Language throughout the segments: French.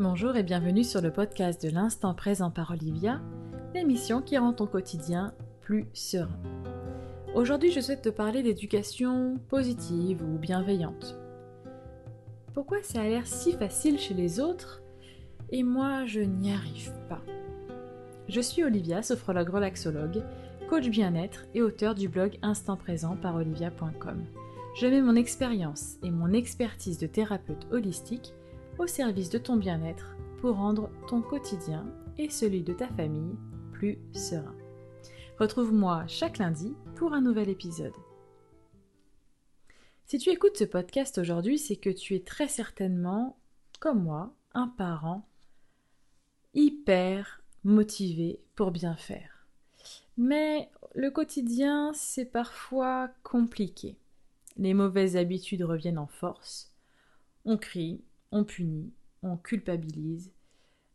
Bonjour et bienvenue sur le podcast de l'instant présent par Olivia, l'émission qui rend ton quotidien plus serein. Aujourd'hui, je souhaite te parler d'éducation positive ou bienveillante. Pourquoi ça a l'air si facile chez les autres et moi je n'y arrive pas? Je suis Olivia, sophrologue relaxologue, coach bien-être et auteur du blog Instant Présent par olivia.com. Je mets mon expérience et mon expertise de thérapeute holistique au service de ton bien-être pour rendre ton quotidien et celui de ta famille plus serein. Retrouve-moi chaque lundi pour un nouvel épisode. Si tu écoutes ce podcast aujourd'hui, c'est que tu es très certainement, comme moi, un parent hyper motivé pour bien faire. Mais le quotidien, c'est parfois compliqué. Les mauvaises habitudes reviennent en force. On crie, on punit, on culpabilise,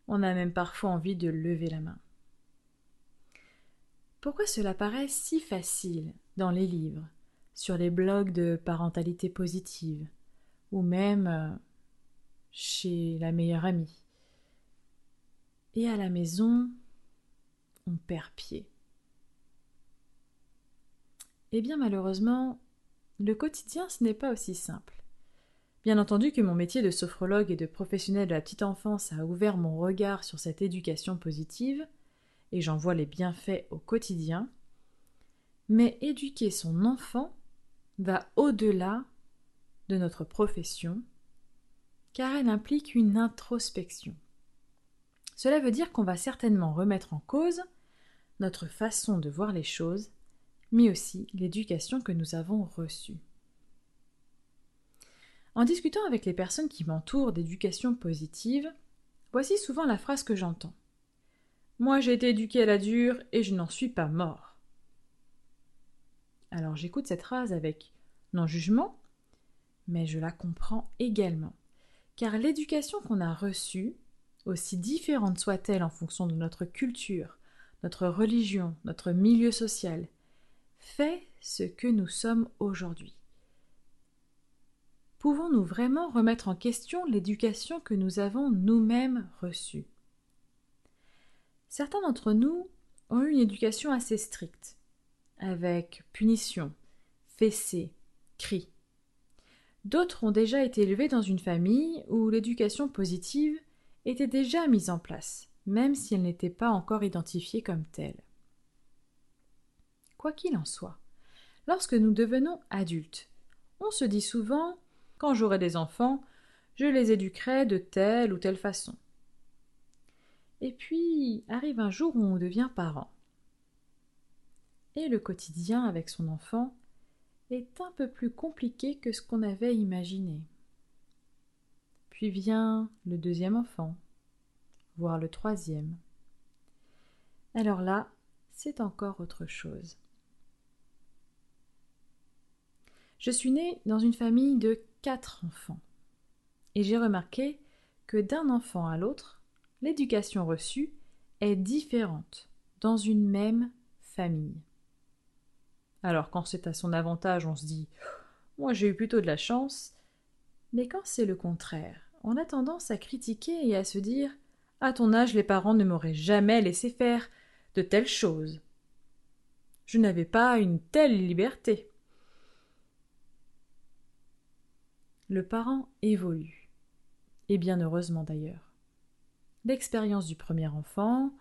on a même parfois envie de lever la main. Pourquoi cela paraît si facile dans les livres, sur les blogs de parentalité positive, ou même euh, chez la meilleure amie? Et à la maison, on perd pied. Eh bien malheureusement, le quotidien ce n'est pas aussi simple. Bien entendu que mon métier de sophrologue et de professionnel de la petite enfance a ouvert mon regard sur cette éducation positive, et j'en vois les bienfaits au quotidien, mais éduquer son enfant va au-delà de notre profession, car elle implique une introspection. Cela veut dire qu'on va certainement remettre en cause notre façon de voir les choses, mais aussi l'éducation que nous avons reçue. En discutant avec les personnes qui m'entourent d'éducation positive, voici souvent la phrase que j'entends. Moi j'ai été éduqué à la dure et je n'en suis pas mort. Alors j'écoute cette phrase avec non-jugement, mais je la comprends également, car l'éducation qu'on a reçue, aussi différente soit-elle en fonction de notre culture, notre religion, notre milieu social, fait ce que nous sommes aujourd'hui. Pouvons-nous vraiment remettre en question l'éducation que nous avons nous-mêmes reçue? Certains d'entre nous ont eu une éducation assez stricte, avec punition, fessée, cris. D'autres ont déjà été élevés dans une famille où l'éducation positive était déjà mise en place, même si elle n'était pas encore identifiée comme telle. Quoi qu'il en soit, lorsque nous devenons adultes, on se dit souvent quand j'aurai des enfants, je les éduquerai de telle ou telle façon. Et puis arrive un jour où on devient parent. Et le quotidien avec son enfant est un peu plus compliqué que ce qu'on avait imaginé. Puis vient le deuxième enfant, voire le troisième. Alors là, c'est encore autre chose. Je suis née dans une famille de enfants. Et j'ai remarqué que d'un enfant à l'autre, l'éducation reçue est différente dans une même famille. Alors quand c'est à son avantage, on se dit Moi j'ai eu plutôt de la chance. Mais quand c'est le contraire, on a tendance à critiquer et à se dire À ton âge, les parents ne m'auraient jamais laissé faire de telles choses. Je n'avais pas une telle liberté. Le parent évolue. Et bien heureusement d'ailleurs. L'expérience du premier enfant,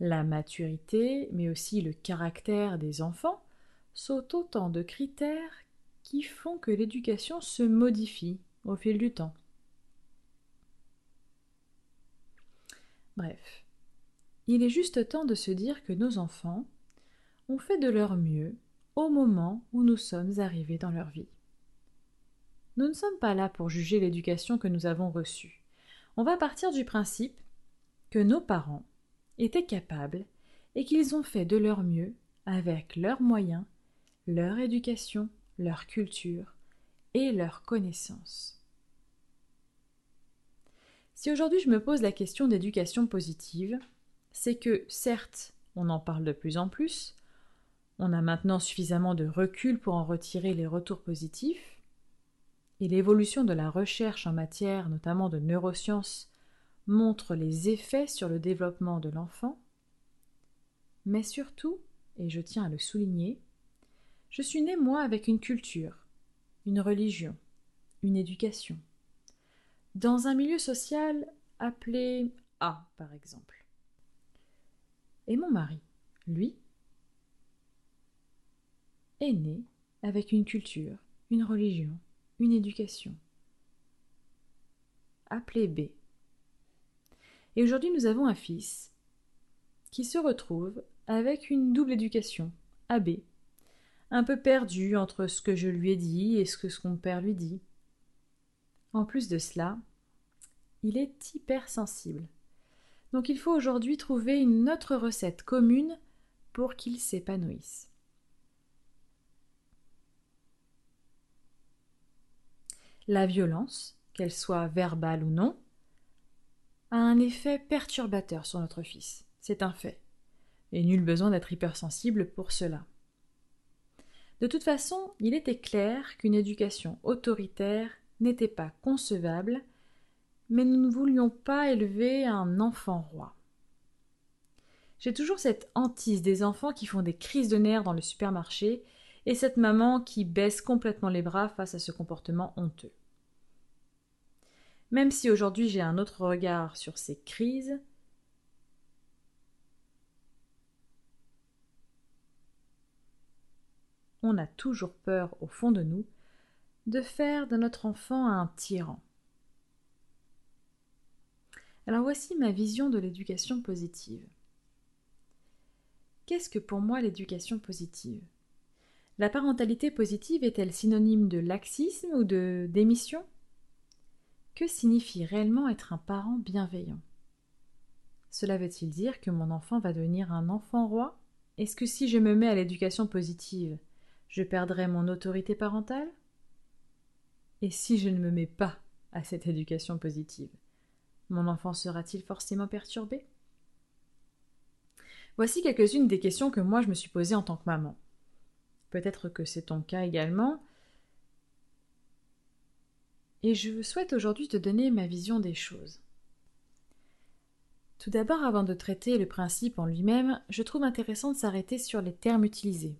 la maturité, mais aussi le caractère des enfants sont autant de critères qui font que l'éducation se modifie au fil du temps. Bref, il est juste temps de se dire que nos enfants ont fait de leur mieux au moment où nous sommes arrivés dans leur vie. Nous ne sommes pas là pour juger l'éducation que nous avons reçue. On va partir du principe que nos parents étaient capables et qu'ils ont fait de leur mieux avec leurs moyens, leur éducation, leur culture et leurs connaissances. Si aujourd'hui je me pose la question d'éducation positive, c'est que certes, on en parle de plus en plus, on a maintenant suffisamment de recul pour en retirer les retours positifs, et l'évolution de la recherche en matière notamment de neurosciences montre les effets sur le développement de l'enfant, mais surtout, et je tiens à le souligner, je suis né moi avec une culture, une religion, une éducation, dans un milieu social appelé A par exemple. Et mon mari, lui, est né avec une culture, une religion, une éducation, appelée B. Et aujourd'hui nous avons un fils qui se retrouve avec une double éducation, AB, un peu perdu entre ce que je lui ai dit et ce que son père lui dit. En plus de cela, il est hypersensible. Donc il faut aujourd'hui trouver une autre recette commune pour qu'il s'épanouisse. La violence, qu'elle soit verbale ou non, a un effet perturbateur sur notre fils. C'est un fait. Et nul besoin d'être hypersensible pour cela. De toute façon, il était clair qu'une éducation autoritaire n'était pas concevable, mais nous ne voulions pas élever un enfant roi. J'ai toujours cette hantise des enfants qui font des crises de nerfs dans le supermarché et cette maman qui baisse complètement les bras face à ce comportement honteux. Même si aujourd'hui j'ai un autre regard sur ces crises, on a toujours peur au fond de nous de faire de notre enfant un tyran. Alors voici ma vision de l'éducation positive. Qu'est-ce que pour moi l'éducation positive? La parentalité positive est-elle synonyme de laxisme ou de démission? Que signifie réellement être un parent bienveillant? Cela veut-il dire que mon enfant va devenir un enfant roi? Est-ce que si je me mets à l'éducation positive, je perdrai mon autorité parentale? Et si je ne me mets pas à cette éducation positive, mon enfant sera-t-il forcément perturbé? Voici quelques-unes des questions que moi je me suis posées en tant que maman. Peut-être que c'est ton cas également. Et je souhaite aujourd'hui te donner ma vision des choses. Tout d'abord, avant de traiter le principe en lui-même, je trouve intéressant de s'arrêter sur les termes utilisés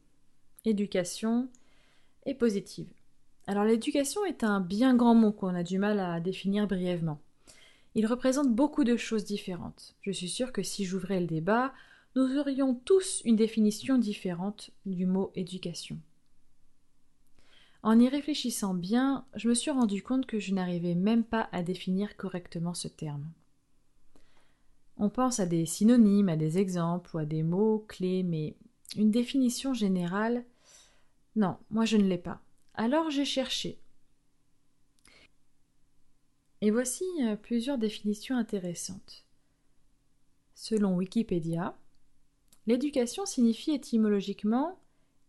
éducation et positive. Alors l'éducation est un bien grand mot qu'on a du mal à définir brièvement. Il représente beaucoup de choses différentes. Je suis sûre que si j'ouvrais le débat, nous aurions tous une définition différente du mot éducation. En y réfléchissant bien, je me suis rendu compte que je n'arrivais même pas à définir correctement ce terme. On pense à des synonymes, à des exemples ou à des mots clés, mais une définition générale, non, moi je ne l'ai pas. Alors j'ai cherché. Et voici euh, plusieurs définitions intéressantes. Selon Wikipédia, l'éducation signifie étymologiquement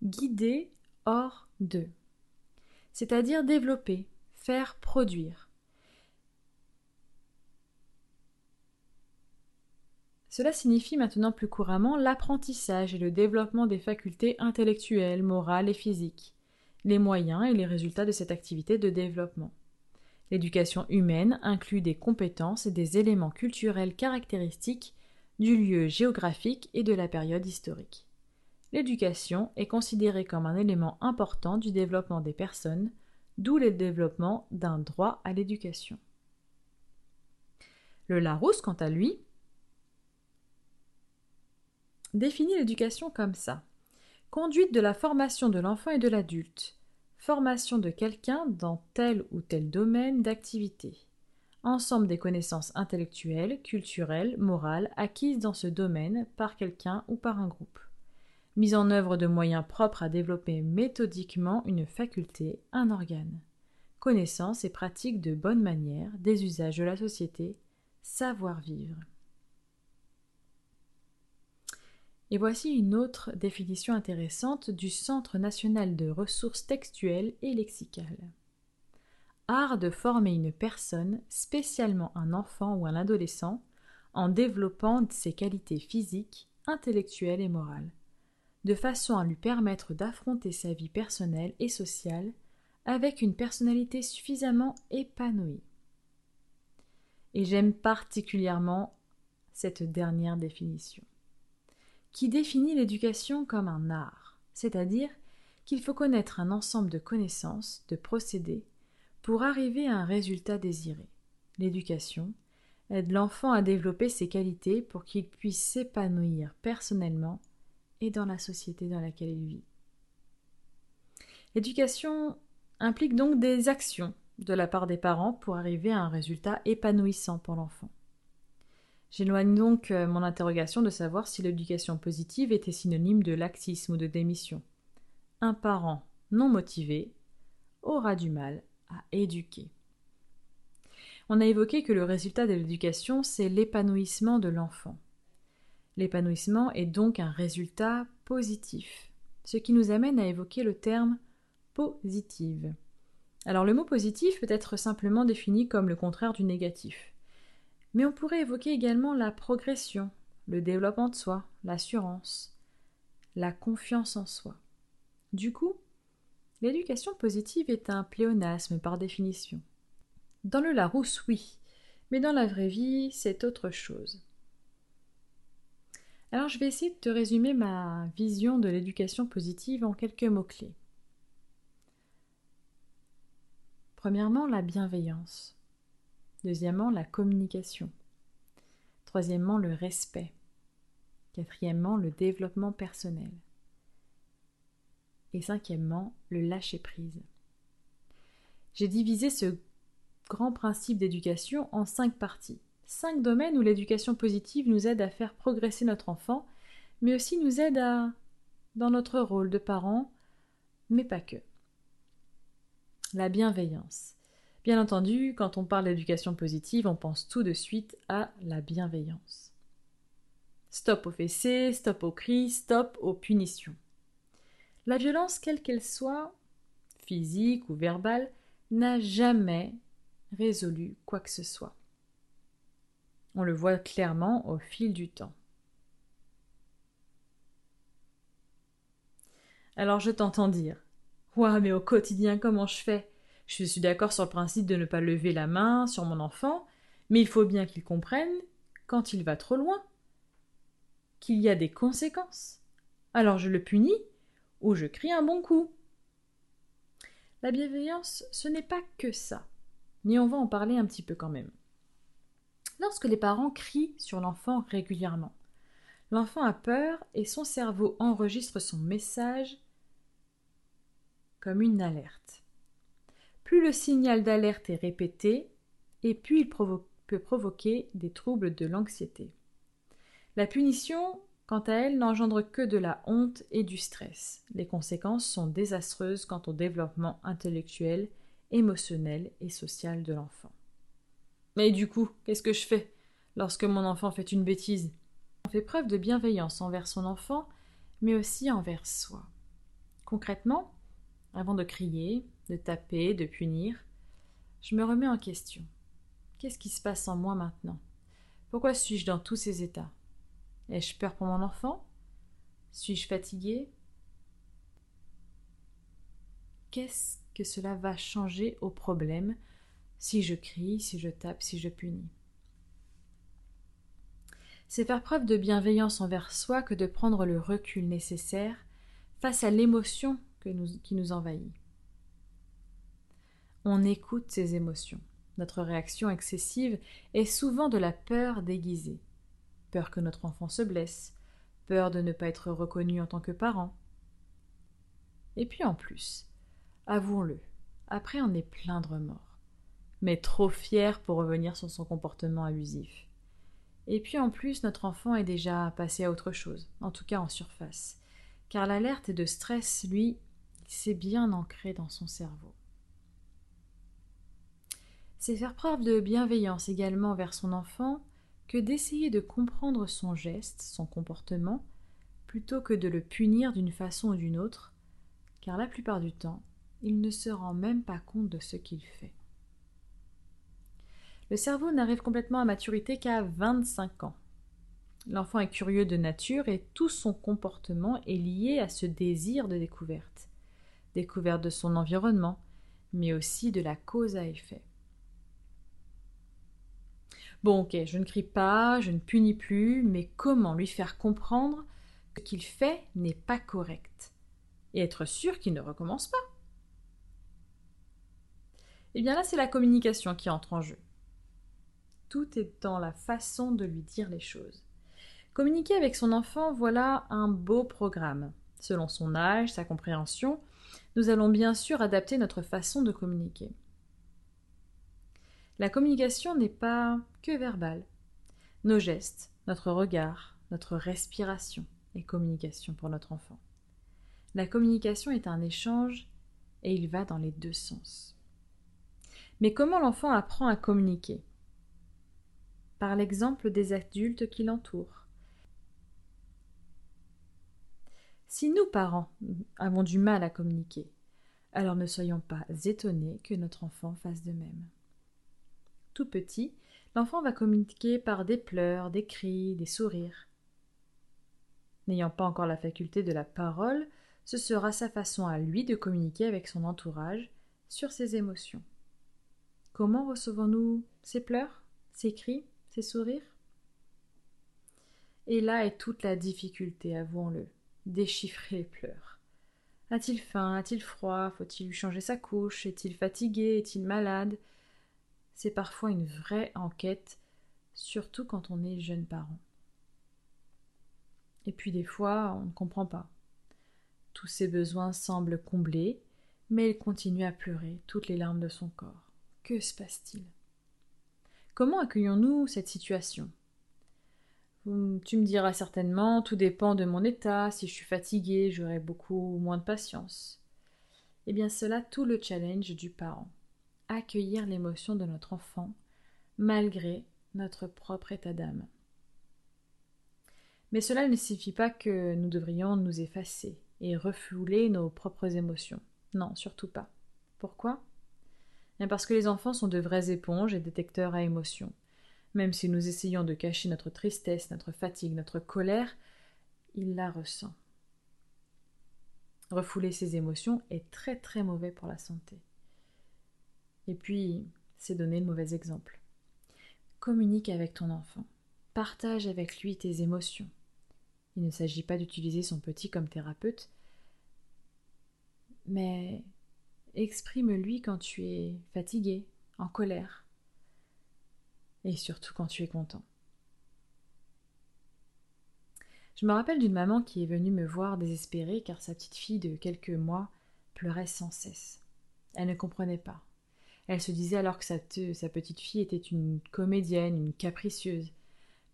guider hors de, c'est-à-dire développer, faire produire. Cela signifie maintenant plus couramment l'apprentissage et le développement des facultés intellectuelles, morales et physiques, les moyens et les résultats de cette activité de développement. L'éducation humaine inclut des compétences et des éléments culturels caractéristiques du lieu géographique et de la période historique. L'éducation est considérée comme un élément important du développement des personnes, d'où le développement d'un droit à l'éducation. Le Larousse, quant à lui, définit l'éducation comme ça. Conduite de la formation de l'enfant et de l'adulte. Formation de quelqu'un dans tel ou tel domaine d'activité. Ensemble des connaissances intellectuelles, culturelles, morales acquises dans ce domaine par quelqu'un ou par un groupe. Mise en œuvre de moyens propres à développer méthodiquement une faculté, un organe. Connaissances et pratiques de bonne manière des usages de la société, savoir-vivre. Et voici une autre définition intéressante du Centre national de ressources textuelles et lexicales. Art de former une personne, spécialement un enfant ou un adolescent, en développant ses qualités physiques, intellectuelles et morales, de façon à lui permettre d'affronter sa vie personnelle et sociale avec une personnalité suffisamment épanouie. Et j'aime particulièrement cette dernière définition, qui définit l'éducation comme un art, c'est-à-dire qu'il faut connaître un ensemble de connaissances, de procédés, pour arriver à un résultat désiré. L'éducation aide l'enfant à développer ses qualités pour qu'il puisse s'épanouir personnellement et dans la société dans laquelle il vit. L'éducation implique donc des actions de la part des parents pour arriver à un résultat épanouissant pour l'enfant. J'éloigne donc euh, mon interrogation de savoir si l'éducation positive était synonyme de laxisme ou de démission. Un parent non motivé aura du mal à éduquer. On a évoqué que le résultat de l'éducation, c'est l'épanouissement de l'enfant. L'épanouissement est donc un résultat positif, ce qui nous amène à évoquer le terme positive. Alors le mot positif peut être simplement défini comme le contraire du négatif. Mais on pourrait évoquer également la progression, le développement de soi, l'assurance, la confiance en soi. Du coup, l'éducation positive est un pléonasme par définition. Dans le Larousse, oui, mais dans la vraie vie, c'est autre chose. Alors je vais essayer de te résumer ma vision de l'éducation positive en quelques mots-clés. Premièrement, la bienveillance. Deuxièmement, la communication. Troisièmement, le respect. Quatrièmement, le développement personnel. Et cinquièmement, le lâcher-prise. J'ai divisé ce grand principe d'éducation en cinq parties. Cinq domaines où l'éducation positive nous aide à faire progresser notre enfant, mais aussi nous aide à dans notre rôle de parent, mais pas que. La bienveillance. Bien entendu, quand on parle d'éducation positive, on pense tout de suite à la bienveillance. Stop aux fessées, stop aux cris, stop aux punitions. La violence, quelle qu'elle soit, physique ou verbale, n'a jamais résolu quoi que ce soit. On le voit clairement au fil du temps. Alors je t'entends dire Ouah, mais au quotidien, comment je fais? Je suis d'accord sur le principe de ne pas lever la main sur mon enfant, mais il faut bien qu'il comprenne, quand il va trop loin, qu'il y a des conséquences. Alors je le punis, ou je crie un bon coup. La bienveillance, ce n'est pas que ça, mais on va en parler un petit peu quand même. Lorsque les parents crient sur l'enfant régulièrement, l'enfant a peur et son cerveau enregistre son message comme une alerte. Plus le signal d'alerte est répété, et plus il peut provoquer des troubles de l'anxiété. La punition, quant à elle, n'engendre que de la honte et du stress. Les conséquences sont désastreuses quant au développement intellectuel, émotionnel et social de l'enfant. Mais du coup, qu'est-ce que je fais lorsque mon enfant fait une bêtise? On fait preuve de bienveillance envers son enfant, mais aussi envers soi. Concrètement, avant de crier, de taper, de punir, je me remets en question. Qu'est-ce qui se passe en moi maintenant? Pourquoi suis-je dans tous ces états? Ai-je peur pour mon enfant? Suis-je fatigué? Qu'est-ce que cela va changer au problème si je crie, si je tape, si je punis C'est faire preuve de bienveillance envers soi que de prendre le recul nécessaire face à l'émotion qui nous envahit. On écoute ces émotions. Notre réaction excessive est souvent de la peur déguisée. Peur que notre enfant se blesse, peur de ne pas être reconnu en tant que parent. Et puis en plus, avouons-le, après on est plein de remords, mais trop fier pour revenir sur son comportement abusif. Et puis en plus, notre enfant est déjà passé à autre chose, en tout cas en surface, car l'alerte de stress, lui, c'est bien ancré dans son cerveau. C'est faire preuve de bienveillance également vers son enfant que d'essayer de comprendre son geste, son comportement, plutôt que de le punir d'une façon ou d'une autre, car la plupart du temps, il ne se rend même pas compte de ce qu'il fait. Le cerveau n'arrive complètement à maturité qu'à 25 ans. L'enfant est curieux de nature et tout son comportement est lié à ce désir de découverte découverte de son environnement, mais aussi de la cause à effet. Bon, ok, je ne crie pas, je ne punis plus, mais comment lui faire comprendre que ce qu'il fait n'est pas correct et être sûr qu'il ne recommence pas? Eh bien là, c'est la communication qui entre en jeu. Tout est dans la façon de lui dire les choses. Communiquer avec son enfant, voilà un beau programme. Selon son âge, sa compréhension, nous allons bien sûr adapter notre façon de communiquer. La communication n'est pas que verbale. Nos gestes, notre regard, notre respiration est communication pour notre enfant. La communication est un échange et il va dans les deux sens. Mais comment l'enfant apprend à communiquer? Par l'exemple des adultes qui l'entourent. Si nous, parents, avons du mal à communiquer, alors ne soyons pas étonnés que notre enfant fasse de même. Tout petit, l'enfant va communiquer par des pleurs, des cris, des sourires. N'ayant pas encore la faculté de la parole, ce sera sa façon à lui de communiquer avec son entourage sur ses émotions. Comment recevons-nous ces pleurs, ces cris, ces sourires? Et là est toute la difficulté, avouons-le, déchiffrer les pleurs. A-t-il faim? A-t-il froid? Faut-il lui changer sa couche? Est-il fatigué? Est-il malade? C'est parfois une vraie enquête, surtout quand on est jeune parent. Et puis des fois, on ne comprend pas. Tous ses besoins semblent comblés, mais il continue à pleurer toutes les larmes de son corps. Que se passe-t-il? Comment accueillons-nous cette situation? Tu me diras certainement, tout dépend de mon état, si je suis fatiguée, j'aurai beaucoup moins de patience. Eh bien, cela tout le challenge du parent. Accueillir l'émotion de notre enfant, malgré notre propre état d'âme. Mais cela ne signifie pas que nous devrions nous effacer, et refouler nos propres émotions. Non, surtout pas. Pourquoi? Parce que les enfants sont de vraies éponges et détecteurs à émotions. Même si nous essayons de cacher notre tristesse, notre fatigue, notre colère, il la ressent. Refouler ses émotions est très très mauvais pour la santé. Et puis, c'est donner le mauvais exemple. Communique avec ton enfant. Partage avec lui tes émotions. Il ne s'agit pas d'utiliser son petit comme thérapeute, mais exprime-lui quand tu es fatigué, en colère, et surtout quand tu es content. Je me rappelle d'une maman qui est venue me voir désespérée car sa petite fille de quelques mois pleurait sans cesse. Elle ne comprenait pas. Elle se disait alors que sa, sa petite fille était une comédienne, une capricieuse.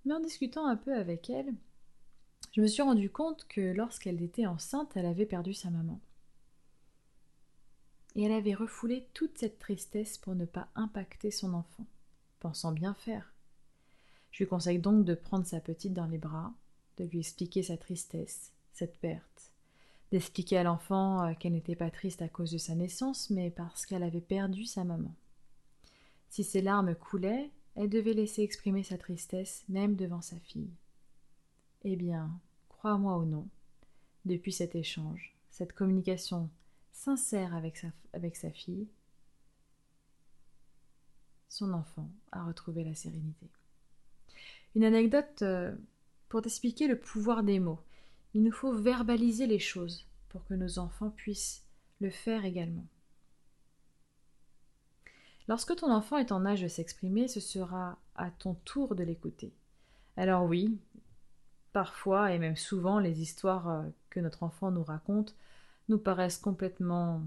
Mais en discutant un peu avec elle, je me suis rendu compte que lorsqu'elle était enceinte, elle avait perdu sa maman. Et elle avait refoulé toute cette tristesse pour ne pas impacter son enfant, pensant bien faire. Je lui conseille donc de prendre sa petite dans les bras, de lui expliquer sa tristesse, cette perte, d'expliquer à l'enfant euh, qu'elle n'était pas triste à cause de sa naissance, mais parce qu'elle avait perdu sa maman. Si ses larmes coulaient, elle devait laisser exprimer sa tristesse même devant sa fille. Eh bien, crois-moi ou non, depuis cet échange, cette communication sincère avec sa, fille, son enfant a retrouvé la sérénité. Une anecdote euh, pour t'expliquer le pouvoir des mots. Il nous faut verbaliser les choses pour que nos enfants puissent le faire également. Lorsque ton enfant est en âge de s'exprimer, ce sera à ton tour de l'écouter. Alors oui, Parfois, et même souvent, les histoires euh, que notre enfant nous raconte nous paraissent complètement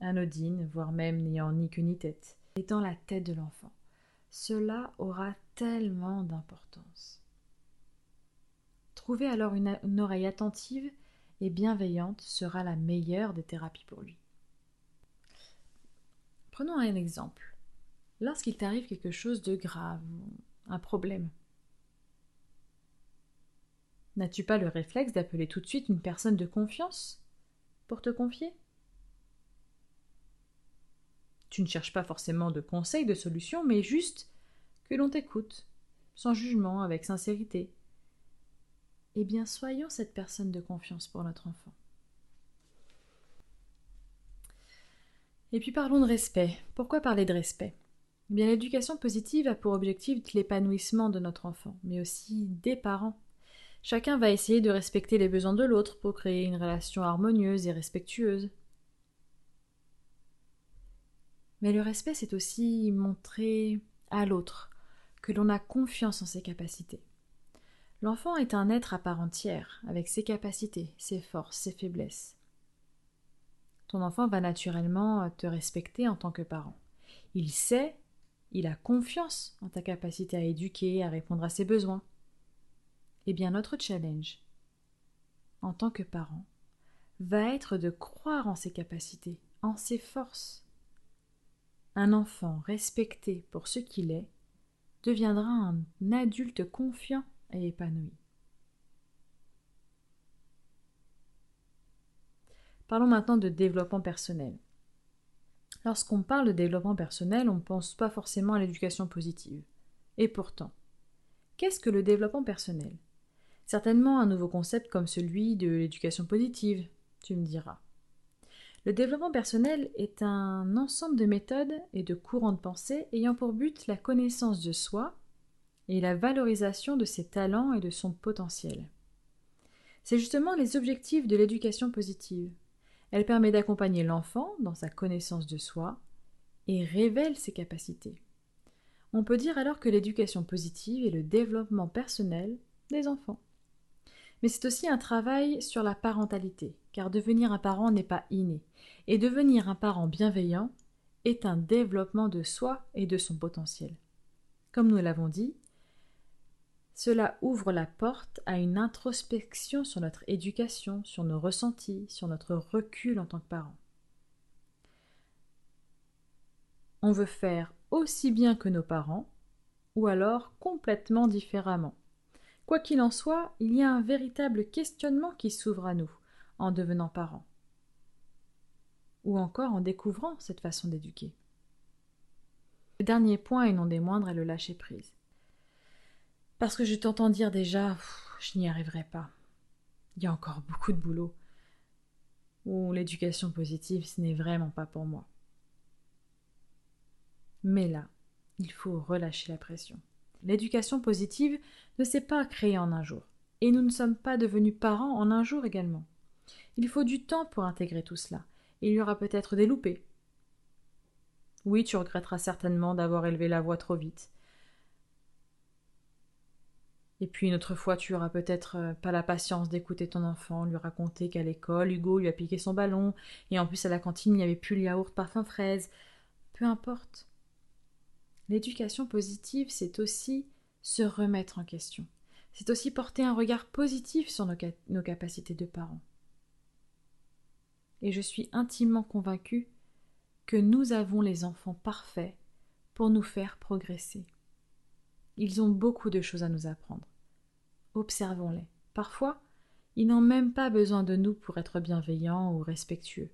anodines, voire même n'ayant ni queue ni tête. Et dans la tête de l'enfant, cela aura tellement d'importance. Trouver alors une, une oreille attentive et bienveillante sera la meilleure des thérapies pour lui. Prenons un exemple. Lorsqu'il t'arrive quelque chose de grave, un problème, N'as-tu pas le réflexe d'appeler tout de suite une personne de confiance? Pour te confier Tu ne cherches pas forcément de conseils, de solutions, mais juste que l'on t'écoute, sans jugement, avec sincérité. Eh bien, soyons cette personne de confiance pour notre enfant. Et puis parlons de respect. Pourquoi parler de respect? Eh bien l'éducation positive a pour objectif l'épanouissement de notre enfant, mais aussi des parents. Chacun va essayer de respecter les besoins de l'autre pour créer une relation harmonieuse et respectueuse. Mais le respect, c'est aussi montrer à l'autre que l'on a confiance en ses capacités. L'enfant est un être à part entière, avec ses capacités, ses forces, ses faiblesses. Ton enfant va naturellement te respecter en tant que parent. Il sait, il a confiance en ta capacité à éduquer, à répondre à ses besoins. Eh bien, notre challenge, en tant que parent, va être de croire en ses capacités, en ses forces. Un enfant respecté pour ce qu'il est deviendra un adulte confiant et épanoui. Parlons maintenant de développement personnel. Lorsqu'on parle de développement personnel, on ne pense pas forcément à l'éducation positive. Et pourtant, qu'est-ce que le développement personnel? Certainement un nouveau concept comme celui de l'éducation positive, tu me diras. Le développement personnel est un ensemble de méthodes et de courants de pensée ayant pour but la connaissance de soi et la valorisation de ses talents et de son potentiel. C'est justement les objectifs de l'éducation positive. Elle permet d'accompagner l'enfant dans sa connaissance de soi et révèle ses capacités. On peut dire alors que l'éducation positive est le développement personnel des enfants. Mais c'est aussi un travail sur la parentalité, car devenir un parent n'est pas inné, et devenir un parent bienveillant est un développement de soi et de son potentiel. Comme nous l'avons dit, cela ouvre la porte à une introspection sur notre éducation, sur nos ressentis, sur notre recul en tant que parents. On veut faire aussi bien que nos parents, ou alors complètement différemment. Quoi qu'il en soit, il y a un véritable questionnement qui s'ouvre à nous en devenant parents, ou encore en découvrant cette façon d'éduquer. Le dernier point, et non des moindres, est le lâcher prise. Parce que je t'entends dire déjà, je n'y arriverai pas. Il y a encore beaucoup de boulot. Ou l'éducation positive, ce n'est vraiment pas pour moi. Mais là, il faut relâcher la pression. L'éducation positive ne s'est pas créée en un jour. Et nous ne sommes pas devenus parents en un jour également. Il faut du temps pour intégrer tout cela. Il y aura peut-être des loupés. Oui, tu regretteras certainement d'avoir élevé la voix trop vite, et puis une autre fois, tu auras peut-être euh, pas la patience d'écouter ton enfant, lui raconter qu'à l'école, Hugo lui a piqué son ballon, et en plus à la cantine, il n'y avait plus le yaourt parfum fraise. Peu importe. L'éducation positive, c'est aussi se remettre en question. C'est aussi porter un regard positif sur nos, capacités de parents. Et je suis intimement convaincue que nous avons les enfants parfaits pour nous faire progresser. Ils ont beaucoup de choses à nous apprendre. Observons-les. Parfois, ils n'ont même pas besoin de nous pour être bienveillants ou respectueux.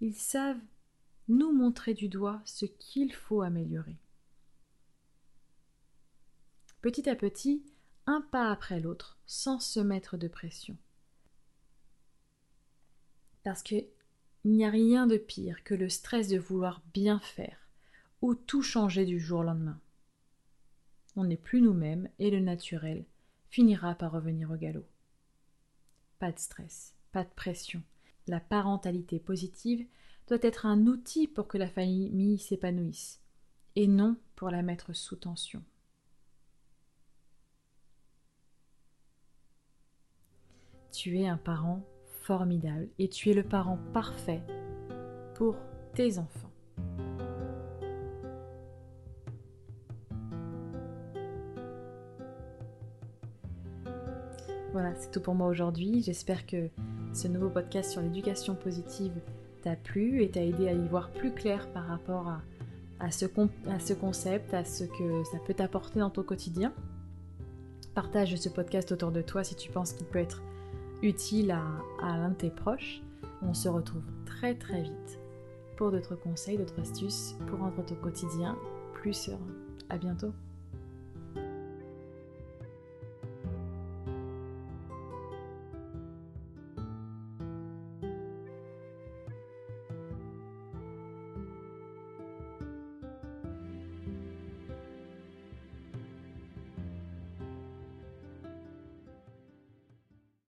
Ils savent nous montrer du doigt ce qu'il faut améliorer. Petit à petit, un pas après l'autre, sans se mettre de pression. Parce qu'il n'y a rien de pire que le stress de vouloir bien faire ou tout changer du jour au lendemain on n'est plus nous-mêmes et le naturel finira par revenir au galop. Pas de stress, pas de pression. La parentalité positive doit être un outil pour que la famille s'épanouisse, et non pour la mettre sous tension. Tu es un parent formidable et tu es le parent parfait pour tes enfants. Voilà, c'est tout pour moi aujourd'hui. J'espère que ce nouveau podcast sur l'éducation positive t'a plu et t'a aidé à y voir plus clair par rapport à, ce, concept, à ce que ça peut t'apporter dans ton quotidien. Partage ce podcast autour de toi si tu penses qu'il peut être utile à, l'un de tes proches. On se retrouve très très vite pour d'autres conseils, d'autres astuces pour rendre ton quotidien plus serein. À bientôt.